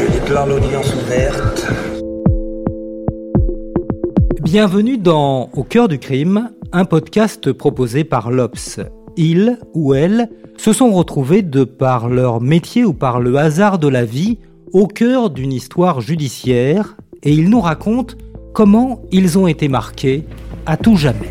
Je déclare l'audience ouverte. Bienvenue dans Au cœur du crime, un podcast proposé par l'Obs. Ils ou elles se sont retrouvés de par leur métier ou par le hasard de la vie au cœur d'une histoire judiciaire et ils nous racontent comment ils ont été marqués à tout jamais.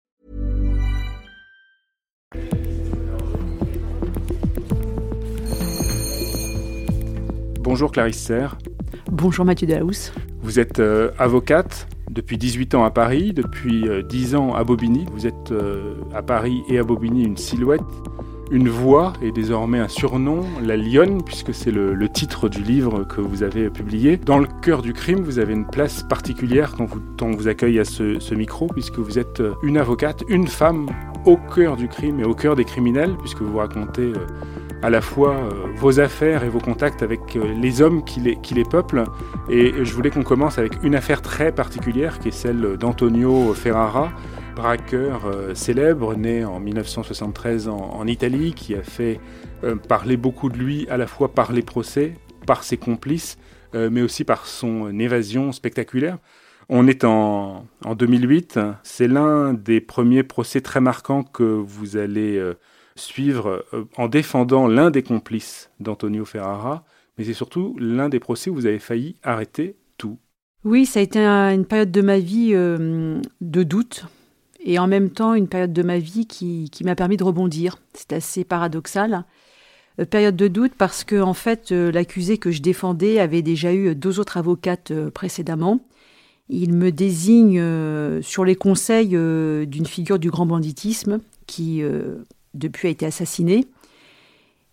Bonjour Clarisse Serre. Bonjour Mathieu Delahousse. Vous êtes euh, avocate depuis 18 ans à Paris, depuis euh, 10 ans à Bobigny. Vous êtes euh, à Paris et à Bobigny une silhouette, une voix et désormais un surnom, la lionne, puisque c'est le, le titre du livre que vous avez publié. Dans le cœur du crime, vous avez une place particulière quand, vous, quand on vous accueille à ce, ce micro, puisque vous êtes euh, une avocate, une femme au cœur du crime et au cœur des criminels, puisque vous racontez euh, à la fois euh, vos affaires et vos contacts avec euh, les hommes qui les, peuplent. Et je voulais qu'on commence avec une affaire très particulière qui est celle d'Antonio Ferrara, braqueur célèbre, né en 1973 en, Italie, qui a fait parler beaucoup de lui à la fois par les procès, par ses complices, mais aussi par son évasion spectaculaire. On est en, en 2008, c'est l'un des premiers procès très marquants que vous allez euh, suivre euh, en défendant l'un des complices d'Antonio Ferrara, mais c'est surtout l'un des procès où vous avez failli arrêter tout. Oui, ça a été un- une période de ma vie euh, de doute et en même temps une période de ma vie qui, qui m'a permis de rebondir. C'est assez paradoxal. Période de doute parce que en fait l'accusé que je défendais avait déjà eu deux autres avocates précédemment. Il me désigne euh, sur les conseils euh, d'une figure du grand banditisme qui euh, depuis a été assassinée.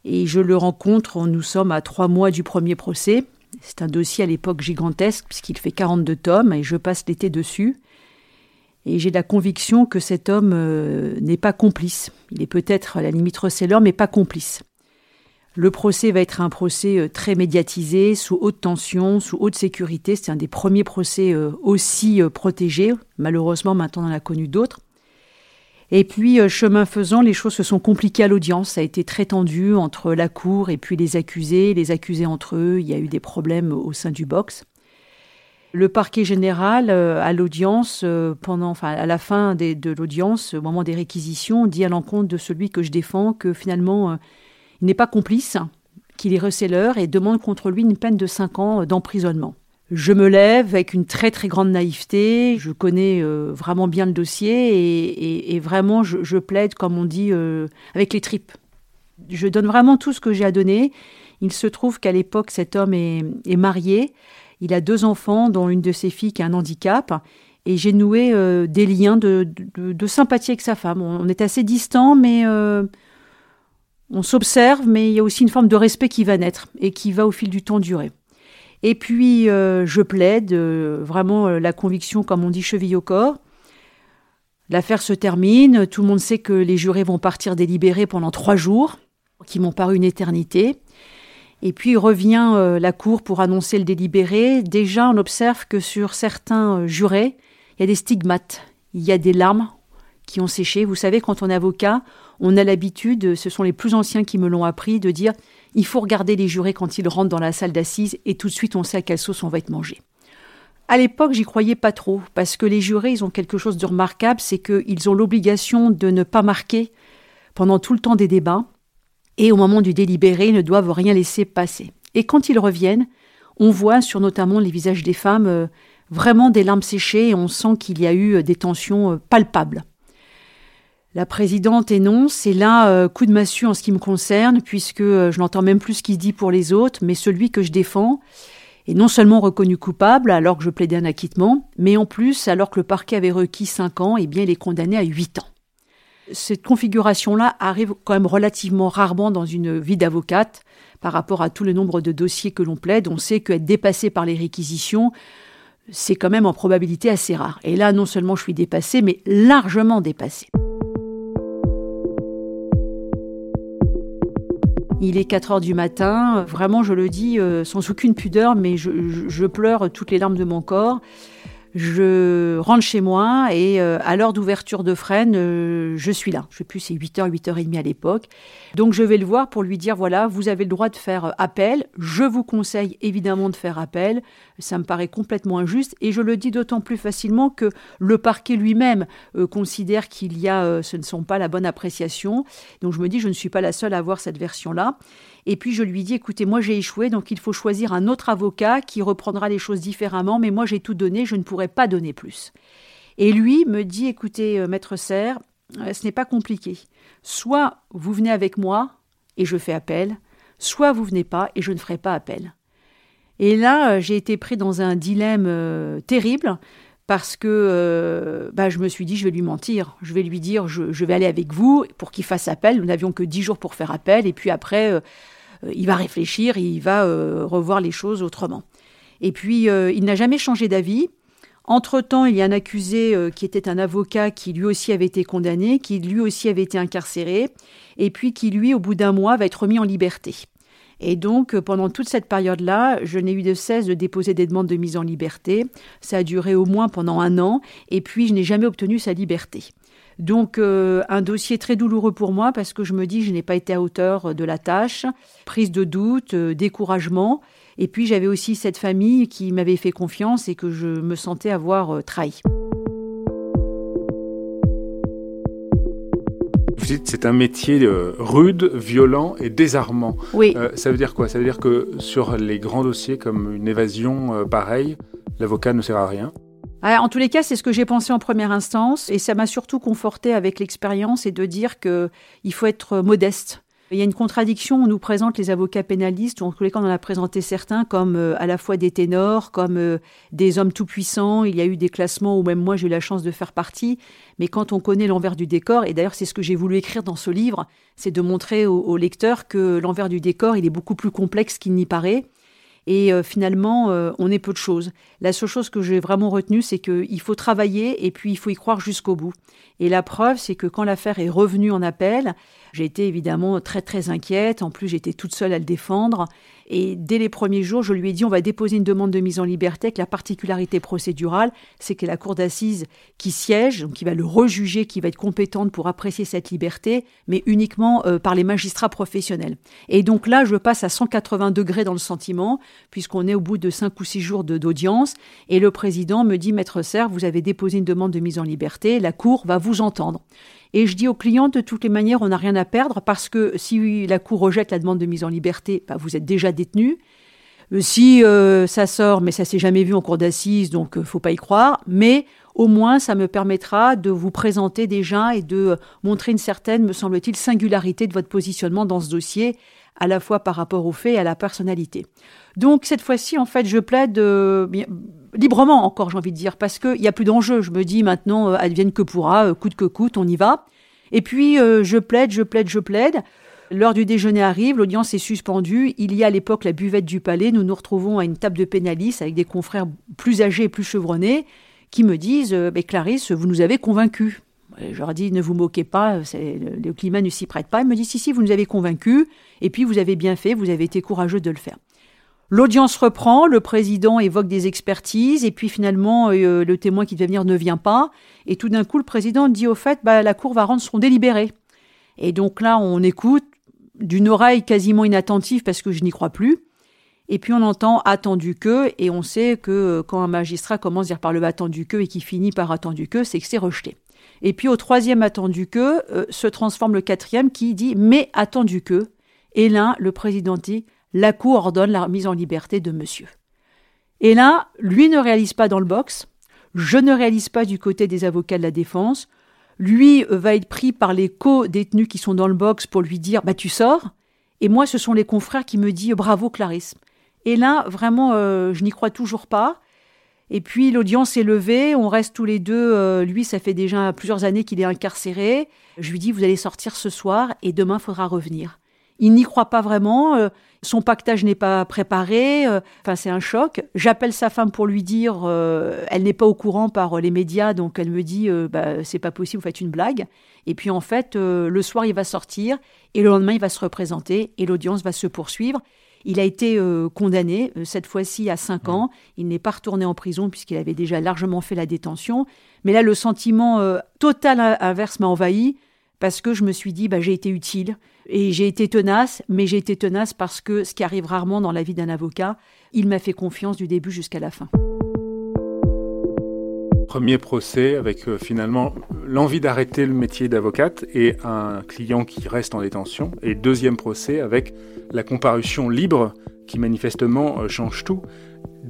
Et je le rencontre, nous sommes à trois mois du premier procès. C'est un dossier à l'époque gigantesque puisqu'il fait 42 tomes et je passe l'été dessus. Et j'ai la conviction que cet homme n'est pas complice. Il est peut-être à la limite receleur, mais pas complice. Le procès va être un procès euh, très médiatisé, sous haute tension, sous haute sécurité. C'est un des premiers procès euh, aussi euh, protégés. Malheureusement, maintenant, on en a connu d'autres. Et puis, chemin faisant, les choses se sont compliquées à l'audience. Ça a été très tendu entre la cour et puis les accusés, les accusés entre eux. Il y a eu des problèmes au sein du box. Le parquet général, à l'audience, pendant, à la fin de l'audience, au moment des réquisitions, dit à l'encontre de celui que je défends que finalement, il n'est pas complice, qu'il est receleur et demande contre lui une peine de 5 ans euh, d'emprisonnement. Je me lève avec une très très grande naïveté, je connais euh, vraiment bien le dossier et, vraiment je, plaide, comme on dit, euh, avec les tripes. Je donne vraiment tout ce que j'ai à donner. Il se trouve qu'à l'époque, cet homme est, marié, il a deux enfants, dont une de ses filles qui a un handicap, et j'ai noué des liens de, sympathie avec sa femme. On, est assez distants, mais on s'observe, mais il y a aussi une forme de respect qui va naître et qui va au fil du temps durer. Et puis, euh, je plaide, euh, vraiment euh, la conviction, comme on dit, cheville au corps. L'affaire se termine, tout le monde sait que les jurés vont partir délibérer pendant trois jours, qui m'ont paru une éternité. Et puis revient la cour pour annoncer le délibéré. Déjà, on observe que sur certains jurés, il y a des stigmates, il y a des larmes qui ont séché. Vous savez, quand on est avocat, on a l'habitude, ce sont les plus anciens qui me l'ont appris, de dire il faut regarder les jurés quand ils rentrent dans la salle d'assises et tout de suite on sait à quelle sauce on va être mangé. À l'époque, j'y croyais pas trop, parce que les jurés, ils ont quelque chose de remarquable, c'est qu'ils ont l'obligation de ne pas marquer pendant tout le temps des débats, et au moment du délibéré, ils ne doivent rien laisser passer. Et quand ils reviennent, on voit sur notamment les visages des femmes euh, vraiment des larmes séchées, et on sent qu'il y a eu euh, des tensions euh, palpables. La présidente énonce, et là, euh, coup de massue en ce qui me concerne, puisque euh, je n'entends même plus ce qui se dit pour les autres, mais celui que je défends est non seulement reconnu coupable alors que je plaidais un acquittement, mais en plus, alors que le parquet avait requis 5 ans, eh bien, il est condamné à 8 ans. Cette configuration-là arrive quand même relativement rarement dans une vie d'avocate par rapport à tout le nombre de dossiers que l'on plaide. On sait qu'être dépassé par les réquisitions, c'est quand même en probabilité assez rare. Et là, non seulement je suis dépassé, mais largement dépassé. Il est 4 heures du matin, vraiment je le dis euh, sans aucune pudeur, mais je pleure toutes les larmes de mon corps. Je rentre chez moi et euh, à l'heure d'ouverture de Fresnes, euh, je suis là. Je sais plus, c'est 8h, 8h30 à l'époque. Donc je vais le voir pour lui dire voilà, vous avez le droit de faire euh, appel. Je vous conseille évidemment de faire appel. Ça me paraît complètement injuste et je le dis d'autant plus facilement que le parquet lui-même considère qu'il y a, ce ne sont pas la bonne appréciation. Donc je me dis je ne suis pas la seule à avoir cette version-là. Et puis je lui dis, écoutez, moi j'ai échoué, donc il faut choisir un autre avocat qui reprendra les choses différemment, mais moi j'ai tout donné, je ne pourrai pas donner plus. Et lui me dit, écoutez, euh, maître Serre, euh, ce n'est pas compliqué. Soit vous venez avec moi et je fais appel, soit vous venez pas et je ne ferai pas appel. Et là, euh, j'ai été pris dans un dilemme terrible parce que bah, je me suis dit, je vais lui mentir. Je vais lui dire, je, vais aller avec vous pour qu'il fasse appel. Nous n'avions que dix jours pour faire appel. Et puis après, il va réfléchir, il va euh, revoir les choses autrement. Et puis, euh, il n'a jamais changé d'avis. Entre-temps, il y a un accusé qui était un avocat qui lui aussi avait été condamné, qui lui aussi avait été incarcéré, et puis qui lui, au bout d'un mois, va être remis en liberté. Et donc, pendant toute cette période-là, je n'ai eu de cesse de déposer des demandes de mise en liberté. Ça a duré au moins pendant un an, et puis je n'ai jamais obtenu sa liberté. Donc euh, un dossier très douloureux pour moi parce que je me dis je n'ai pas été à hauteur de la tâche, prise de doute, euh, découragement. Et puis j'avais aussi cette famille qui m'avait fait confiance et que je me sentais avoir euh, trahi. Vous dites c'est un métier rude, violent et désarmant. Oui. ça veut dire quoi? Ça veut dire que sur les grands dossiers comme une évasion pareille, l'avocat ne sert à rien? Ah, en tous les cas, c'est ce que j'ai pensé en première instance, et ça m'a surtout conforté avec l'expérience et de dire que il faut être modeste. Il y a une contradiction, on nous présente les avocats pénalistes, ou en tous les cas on en a présenté certains comme euh, à la fois des ténors, comme euh, des hommes tout-puissants, il y a eu des classements où même moi j'ai eu la chance de faire partie, mais quand on connaît l'envers du décor, et d'ailleurs c'est ce que j'ai voulu écrire dans ce livre, c'est de montrer au lecteur que l'envers du décor il est beaucoup plus complexe qu'il n'y paraît, et euh, finalement, euh, on est peu de choses. La seule chose que j'ai vraiment retenue, c'est qu'il faut travailler et puis il faut y croire jusqu'au bout. Et la preuve, c'est que quand l'affaire est revenue en appel, j'ai été évidemment très très inquiète. En plus, j'étais toute seule à le défendre. Et dès les premiers jours, je lui ai dit on va déposer une demande de mise en liberté avec la particularité procédurale, c'est que la cour d'assises qui siège, donc qui va le rejuger, qui va être compétente pour apprécier cette liberté, mais uniquement euh, par les magistrats professionnels. Et donc là, je passe à 180 degrés dans le sentiment, puisqu'on est au bout de cinq ou six jours d'audience, et le président me dit Maître Serre, vous avez déposé une demande de mise en liberté, la cour va vous entendre. Et je dis aux clients, de toutes les manières, on n'a rien à perdre parce que si la Cour rejette la demande de mise en liberté, bah, vous êtes déjà détenu. Euh, si euh, ça sort, mais ça s'est jamais vu en cour d'assises, donc ne euh, faut pas y croire. Mais au moins, ça me permettra de vous présenter déjà et de montrer une certaine, me semble-t-il, singularité de votre positionnement dans ce dossier, à la fois par rapport aux faits et à la personnalité. Donc cette fois-ci, en fait, je plaide librement encore, j'ai envie de dire, parce qu'il n'y a plus d'enjeu. Je me dis maintenant, euh, advienne que pourra, euh, coûte que coûte, on y va. Et puis, euh, je plaide, je plaide, je plaide. L'heure du déjeuner arrive, l'audience est suspendue. Il y a à l'époque la buvette du palais. Nous nous retrouvons à une table de pénalistes avec des confrères plus âgés et plus chevronnés qui me disent Mais Clarisse, vous nous avez convaincus. Je leur dis Ne vous moquez pas, le, climat ne s'y prête pas. Il me dit Si, si, vous nous avez convaincus. Et puis, vous avez bien fait, vous avez été courageux de le faire. L'audience reprend, le président évoque des expertises, et puis finalement, euh, le témoin qui devait venir ne vient pas. Et tout d'un coup, le président dit au fait, bah, la Cour va rendre son délibéré. Et donc là, on écoute d'une oreille quasiment inattentive parce que je n'y crois plus. Et puis on entend attendu que, et on sait que euh, quand un magistrat commence à dire par le attendu que et qui finit par attendu que, c'est que c'est rejeté. Et puis au troisième attendu que euh, se transforme le quatrième qui dit mais attendu que. Et là, le président dit la Cour ordonne la mise en liberté de monsieur. Et là, lui ne réalise pas dans le box, je ne réalise pas du côté des avocats de la défense, lui euh, va être pris par les co-détenus qui sont dans le box pour lui dire bah tu sors, et moi ce sont les confrères qui me disent bravo Clarisse. Et là, vraiment, euh, je n'y crois toujours pas. Et puis l'audience est levée, on reste tous les deux. euh, lui, ça fait déjà plusieurs années qu'il est incarcéré. Je lui dis, vous allez sortir ce soir et demain, faudra revenir. Il n'y croit pas vraiment. euh, son pactage n'est pas préparé. euh, Enfin, c'est un choc. J'appelle sa femme pour lui dire, euh, elle n'est pas au courant par euh, les médias, donc elle me dit, euh, bah, c'est pas possible, vous faites une blague. Et puis en fait, euh, le soir, il va sortir et le lendemain, il va se représenter et l'audience va se poursuivre. Il a été euh, condamné, cette fois-ci à 5 ans. Il n'est pas retourné en prison puisqu'il avait déjà largement fait la détention. Mais là, le sentiment euh, total in- inverse m'a envahi parce que je me suis dit, bah, j'ai été utile et j'ai été tenace, mais j'ai été tenace parce que ce qui arrive rarement dans la vie d'un avocat, il m'a fait confiance du début jusqu'à la fin. Premier procès avec euh, finalement l'envie d'arrêter le métier d'avocate et un client qui reste en détention. Et deuxième procès avec la comparution libre qui manifestement euh, change tout.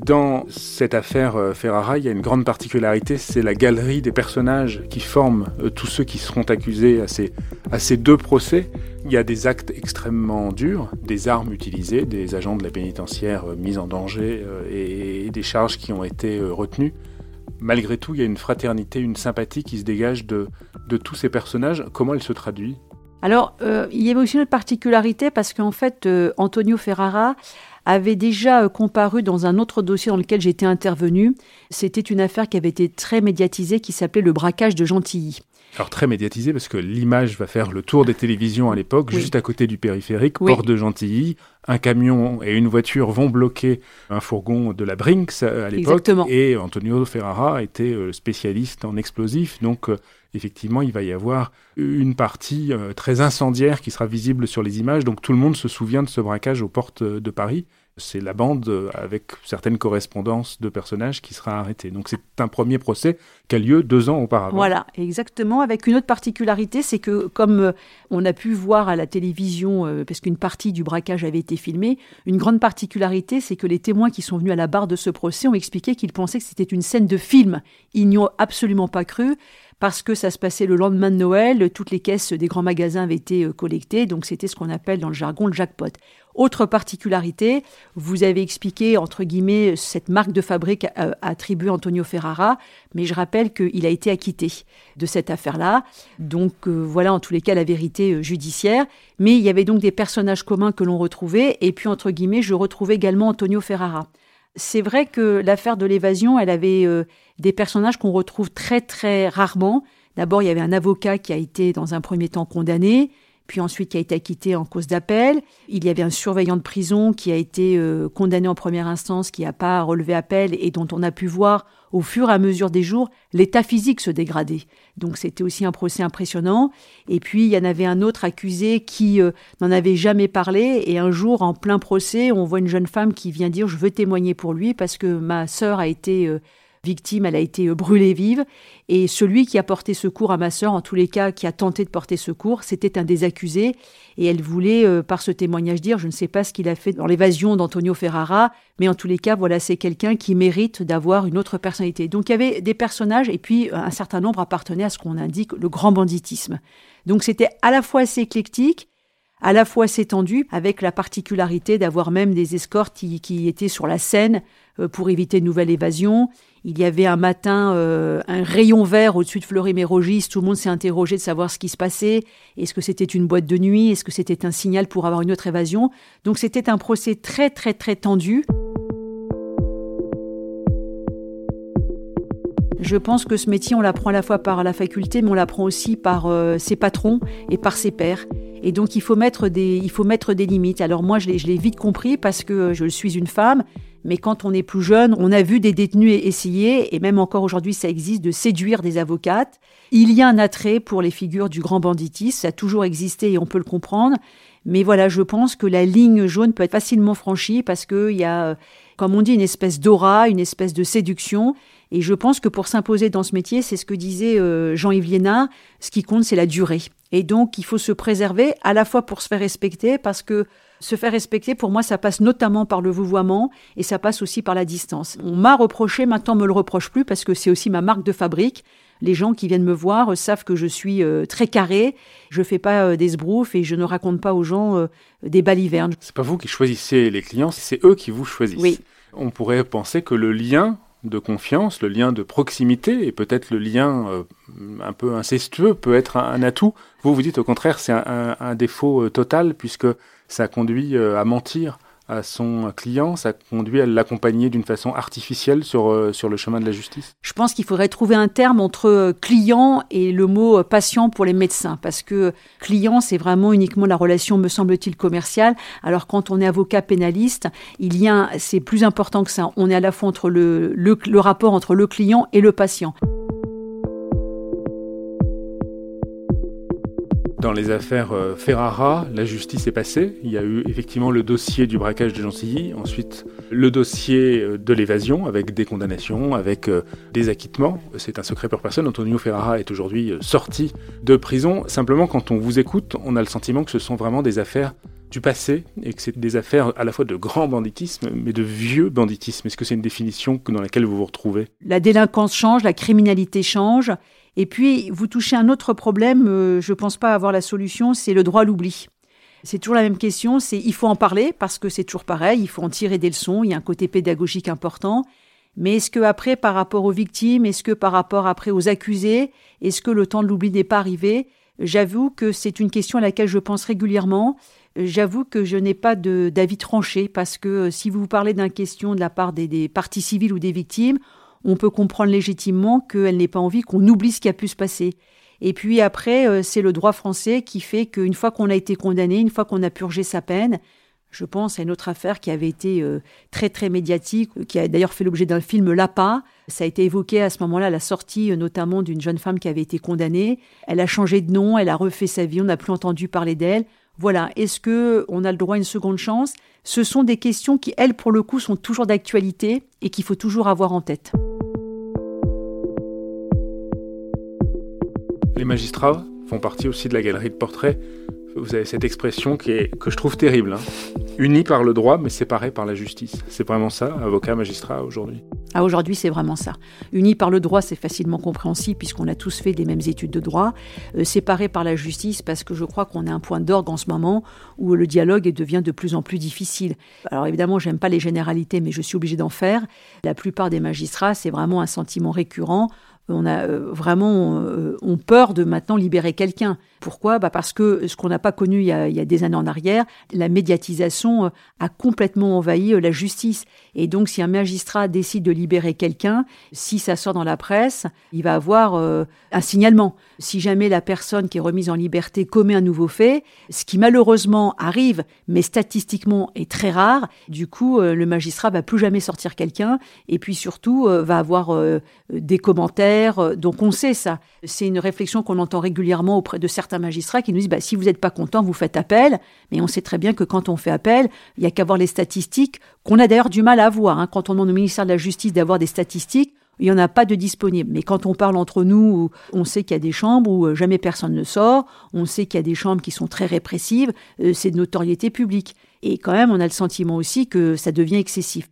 Dans cette affaire euh, Ferrara, il y a une grande particularité, c'est la galerie des personnages qui forment euh, tous ceux qui seront accusés à ces, deux procès. Il y a des actes extrêmement durs, des armes utilisées, des agents de la pénitentiaire euh, mis en danger et, des charges qui ont été retenues malgré tout, il y a une fraternité, une sympathie qui se dégage de, tous ces personnages. Comment elle se traduit? Alors, il y avait aussi une particularité parce qu'en fait, Antonio Ferrara avait déjà euh, comparu dans un autre dossier dans lequel j'étais intervenu. C'était une affaire qui avait été très médiatisée qui s'appelait le braquage de Gentilly. Alors très médiatisé parce que l'image va faire le tour des télévisions à l'époque, Oui. juste à côté du périphérique, Oui. porte de Gentilly. Un camion et une voiture vont bloquer un fourgon de la Brinks euh, à l'époque. Exactement. Et Antonio Ferrara était euh, spécialiste en explosifs, donc effectivement il va y avoir une partie euh, très incendiaire qui sera visible sur les images. Donc tout le monde se souvient de ce braquage aux portes de Paris. C'est la bande euh, avec certaines correspondances de personnages qui sera arrêtée. Donc c'est un premier procès qui a lieu deux ans auparavant. Voilà, exactement. Avec une autre particularité, c'est que comme euh, on a pu voir à la télévision, parce qu'une partie du braquage avait été filmée, une grande particularité, c'est que les témoins qui sont venus à la barre de ce procès ont expliqué qu'ils pensaient que c'était une scène de film. Ils n'y ont absolument pas cru. Parce que ça se passait le lendemain de Noël, toutes les caisses des grands magasins avaient été euh, collectées, donc c'était ce qu'on appelle dans le jargon le jackpot. Autre particularité, vous avez expliqué, entre guillemets, cette marque de fabrique euh, attribuée à Antonio Ferrara, mais je rappelle qu'il a été acquitté de cette affaire-là. Donc euh, voilà en tous les cas la vérité judiciaire. Mais il y avait donc des personnages communs que l'on retrouvait, et puis entre guillemets, je retrouvais également Antonio Ferrara. C'est vrai que l'affaire de l'évasion, elle avait euh, des personnages qu'on retrouve très très rarement. D'abord, il y avait un avocat qui a été dans un premier temps condamné, puis ensuite qui a été acquitté en cause d'appel. Il y avait un surveillant de prison qui a été euh, condamné en première instance, qui n'a pas relevé appel et dont on a pu voir au fur et à mesure des jours l'état physique se dégrader. Donc c'était aussi un procès impressionnant. Et puis il y en avait un autre accusé qui euh, n'en avait jamais parlé et un jour en plein procès, on voit une jeune femme qui vient dire je veux témoigner pour lui parce que ma sœur a été euh, victime, elle a été euh, brûlée vive. Et celui qui a porté secours à ma sœur, en tous les cas, qui a tenté de porter secours, c'était un des accusés. Et elle voulait, euh, par ce témoignage, dire, je ne sais pas ce qu'il a fait dans l'évasion d'Antonio Ferrara, mais en tous les cas, voilà, c'est quelqu'un qui mérite d'avoir une autre personnalité. Donc il y avait des personnages, et puis euh, un certain nombre appartenaient à ce qu'on indique le grand banditisme. Donc c'était à la fois assez éclectique, à la fois assez tendu, avec la particularité d'avoir même des escortes qui, qui étaient sur la scène pour éviter une nouvelle évasion. Il y avait un matin euh, un rayon vert au-dessus de Fleury-Mérogis. Tout le monde s'est interrogé de savoir ce qui se passait. Est-ce que c'était une boîte de nuit? Est-ce que c'était un signal pour avoir une autre évasion? Donc c'était un procès très très très tendu. Je pense que ce métier, on l'apprend à la fois par la faculté, mais on l'apprend aussi par euh, ses patrons et par ses pairs. Et donc, il faut mettre des, il faut mettre des limites. Alors moi, je l'ai je l'ai vite compris parce que je suis une femme, mais quand on est plus jeune, on a vu des détenus essayer, et même encore aujourd'hui, ça existe, de séduire des avocates. Il y a un attrait pour les figures du grand banditisme, ça a toujours existé et on peut le comprendre. Mais voilà, je pense que la ligne jaune peut être facilement franchie parce qu'il y a, comme on dit, une espèce d'aura, une espèce de séduction. Et je pense que pour s'imposer dans ce métier, c'est ce que disait euh, Jean-Yves Liénard, ce qui compte, c'est la durée. Et donc, il faut se préserver à la fois pour se faire respecter, parce que se faire respecter, pour moi, ça passe notamment par le vouvoiement et ça passe aussi par la distance. On m'a reproché, maintenant on me le reproche plus, parce que c'est aussi ma marque de fabrique. Les gens qui viennent me voir euh, savent que je suis euh, très carré, je fais pas euh, des sbroufs et je ne raconte pas aux gens des balivernes. C'est pas vous qui choisissez les clients, c'est eux qui vous choisissent. Oui. On pourrait penser que le lien de confiance, le lien de proximité, et peut-être le lien euh, un peu incestueux peut être un, atout. Vous, vous dites au contraire, c'est un, défaut euh, total, puisque ça conduit à mentir à son client, ça conduit à l'accompagner d'une façon artificielle sur, euh, sur le chemin de la justice? Je pense qu'il faudrait trouver un terme entre euh, client et le mot euh, patient pour les médecins, parce que client, c'est vraiment uniquement la relation, me semble-t-il, commerciale, alors quand on est avocat pénaliste, il y a, c'est plus important que ça, on est à la fois entre le, le, le rapport entre le client et le patient. Dans les affaires euh, Ferrara, la justice est passée. Il y a eu effectivement le dossier du braquage de Gentilly, ensuite le dossier euh, de l'évasion avec des condamnations, avec euh, des acquittements. C'est un secret pour personne. Antonio Ferrara est aujourd'hui sorti de prison. Simplement, quand on vous écoute, on a le sentiment que ce sont vraiment des affaires du passé et que c'est des affaires à la fois de grand banditisme mais de vieux banditisme. Est-ce que c'est une définition dans laquelle vous vous retrouvez? La délinquance change, la criminalité change et puis, vous touchez un autre problème, euh, je ne pense pas avoir la solution, c'est le droit à l'oubli. C'est toujours la même question, c'est il faut en parler parce que c'est toujours pareil, il faut en tirer des leçons, il y a un côté pédagogique important. Mais est-ce que après, par rapport aux victimes, est-ce que par rapport après aux accusés, est-ce que le temps de l'oubli n'est pas arrivé? J'avoue que c'est une question à laquelle je pense régulièrement. J'avoue que je n'ai pas d'avis tranché parce que euh, si vous parlez d'une question de la part des parties civiles ou des victimes, on peut comprendre légitimement qu'elle n'ait pas envie qu'on oublie ce qui a pu se passer. Et puis après, euh, c'est le droit français qui fait qu'une fois qu'on a été condamné, une fois qu'on a purgé sa peine, je pense à une autre affaire qui avait été euh, très très médiatique, qui a d'ailleurs fait l'objet d'un film Lapa. Ça a été évoqué à ce moment-là, la sortie euh, notamment d'une jeune femme qui avait été condamnée. Elle a changé de nom, elle a refait sa vie, on n'a plus entendu parler d'elle. Voilà, est-ce que on a le droit à une seconde chance? Ce sont des questions qui, elles, pour le coup, sont toujours d'actualité et qu'il faut toujours avoir en tête. Magistrats font partie aussi de la galerie de portraits. Vous avez cette expression qui est, que je trouve terrible. Hein. Unis par le droit, mais séparés par la justice. C'est vraiment ça, avocat, magistrat, aujourd'hui ah, Aujourd'hui, c'est vraiment ça. Unis par le droit, c'est facilement compréhensible puisqu'on a tous fait des mêmes études de droit. Euh, séparés par la justice, parce que je crois qu'on est un point d'orgue en ce moment où le dialogue devient de plus en plus difficile. Alors évidemment, j'aime pas les généralités, mais je suis obligé d'en faire. La plupart des magistrats, c'est vraiment un sentiment récurrent on a euh, vraiment euh, on peur de maintenant libérer quelqu'un. Pourquoi? Bah Parce que ce qu'on n'a pas connu il y, a, des années en arrière, la médiatisation euh, a complètement envahi la justice. Et donc, si un magistrat décide de libérer quelqu'un, si ça sort dans la presse, il va avoir un signalement. Si jamais la personne qui est remise en liberté commet un nouveau fait, ce qui malheureusement arrive, mais statistiquement est très rare, du coup, le magistrat va plus jamais sortir quelqu'un, et puis surtout va avoir des commentaires euh, donc on sait ça. C'est une réflexion qu'on entend régulièrement auprès de certains magistrats qui nous disent bah, si vous n'êtes pas content, vous faites appel. Mais on sait très bien que quand on fait appel, il n'y a qu'à voir les statistiques, qu'on a d'ailleurs du mal à avoir. Hein. Quand on demande au ministère de la Justice d'avoir des statistiques, il n'y en a pas de disponibles. Mais quand on parle entre nous, on sait qu'il y a des chambres où euh, jamais personne ne sort, on sait qu'il y a des chambres qui sont très répressives, euh, c'est de notoriété publique. Et quand même, on a le sentiment aussi que ça devient excessif.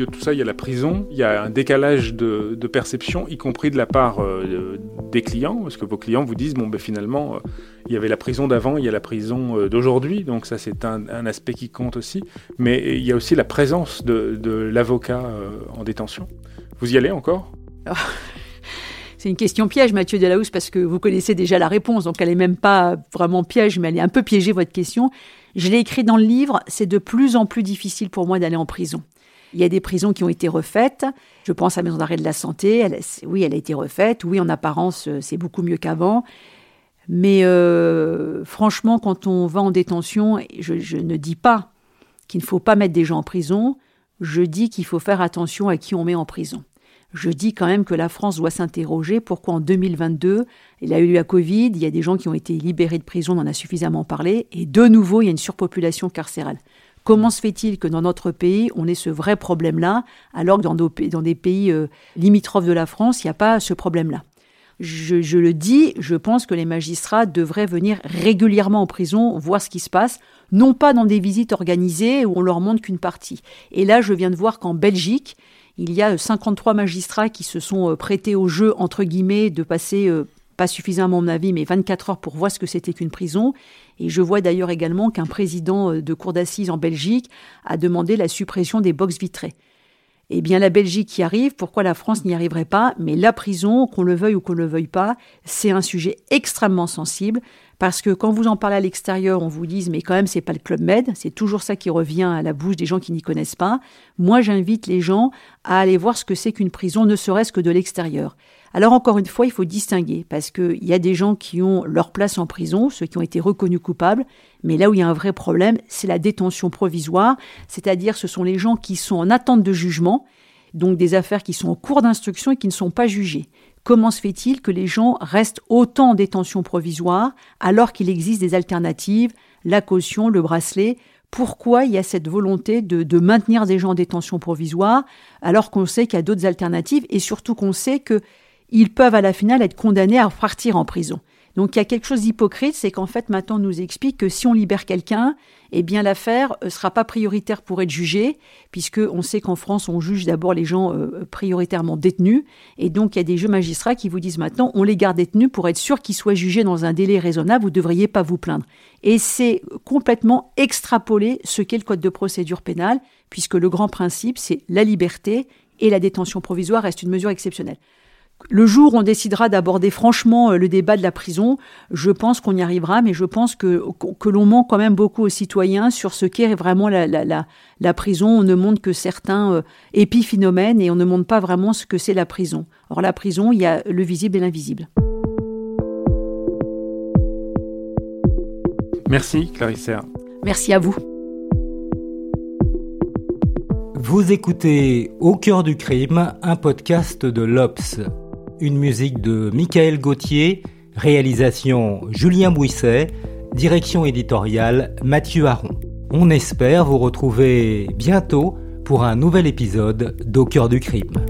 De tout ça, il y a la prison, il y a un décalage de, perception, y compris de la part euh, des clients, parce que vos clients vous disent, bon, ben, finalement, euh, il y avait la prison d'avant, il y a la prison euh, d'aujourd'hui, donc ça c'est un, aspect qui compte aussi, mais il y a aussi la présence de, l'avocat en détention. Vous y allez encore? C'est une question piège, Mathieu Delahousse, parce que vous connaissez déjà la réponse, donc elle n'est même pas vraiment piège, mais elle est un peu piégée, votre question. Je l'ai écrit dans le livre, c'est de plus en plus difficile pour moi d'aller en prison. Il y a des prisons qui ont été refaites. Je pense à la maison d'arrêt de la santé. oui, elle a été refaite. Oui, en apparence, euh, c'est beaucoup mieux qu'avant. Mais euh, franchement, quand on va en détention, je, je ne dis pas qu'il ne faut pas mettre des gens en prison. Je dis qu'il faut faire attention à qui on met en prison. Je dis quand même que la France doit s'interroger pourquoi en 2022, il a eu la Covid, il y a des gens qui ont été libérés de prison, on en a suffisamment parlé, et de nouveau, il y a une surpopulation carcérale. Comment se fait-il que dans notre pays, on ait ce vrai problème-là, alors que dans, des pays euh, limitrophes de la France, il n'y a pas ce problème-là? Je, le dis, je pense que les magistrats devraient venir régulièrement en prison, voir ce qui se passe, non pas dans des visites organisées où on leur montre qu'une partie. Et là, je viens de voir qu'en Belgique, il y a 53 magistrats qui se sont euh, prêtés au jeu, entre guillemets, de passer euh, pas suffisamment à mon avis, mais 24 heures pour voir ce que c'était qu'une prison. Et je vois d'ailleurs également qu'un président de cour d'assises en Belgique a demandé la suppression des box vitrées. Eh bien, la Belgique y arrive, pourquoi la France n'y arriverait pas? Mais la prison, qu'on le veuille ou qu'on ne le veuille pas, c'est un sujet extrêmement sensible, parce que quand vous en parlez à l'extérieur, on vous dit mais quand même c'est pas le club Med, c'est toujours ça qui revient à la bouche des gens qui n'y connaissent pas. Moi, j'invite les gens à aller voir ce que c'est qu'une prison, ne serait-ce que de l'extérieur. Alors encore une fois, il faut distinguer, parce qu'il y a des gens qui ont leur place en prison, ceux qui ont été reconnus coupables, mais là où il y a un vrai problème, c'est la détention provisoire, c'est-à-dire ce sont les gens qui sont en attente de jugement, donc des affaires qui sont en cours d'instruction et qui ne sont pas jugées. Comment se fait-il que les gens restent autant en détention provisoire alors qu'il existe des alternatives, la caution, le bracelet? Pourquoi il y a cette volonté de, maintenir des gens en détention provisoire alors qu'on sait qu'il y a d'autres alternatives et surtout qu'on sait qu'ils peuvent à la finale être condamnés à partir en prison donc il y a quelque chose d'hypocrite, c'est qu'en fait maintenant on nous explique que si on libère quelqu'un, eh bien l'affaire ne euh, sera pas prioritaire pour être jugée, puisque on sait qu'en France on juge d'abord les gens euh, prioritairement détenus, et donc il y a des jeux magistrats qui vous disent maintenant on les garde détenus pour être sûr qu'ils soient jugés dans un délai raisonnable, vous ne devriez pas vous plaindre. Et c'est complètement extrapolé ce qu'est le code de procédure pénale, puisque le grand principe c'est la liberté et la détention provisoire reste une mesure exceptionnelle. Le jour où on décidera d'aborder franchement euh, le débat de la prison, je pense qu'on y arrivera, mais je pense que, que l'on ment quand même beaucoup aux citoyens sur ce qu'est vraiment la, la, la, prison. On ne montre que certains euh, épiphénomènes et on ne montre pas vraiment ce que c'est la prison. Or, la prison, il y a le visible et l'invisible. Merci, Clarisse. Merci à vous. Vous écoutez Au cœur du crime, un podcast de l'Obs une musique de Michael Gauthier, réalisation Julien Bouisset, direction éditoriale Mathieu Aron. On espère vous retrouver bientôt pour un nouvel épisode d'Au cœur du crime.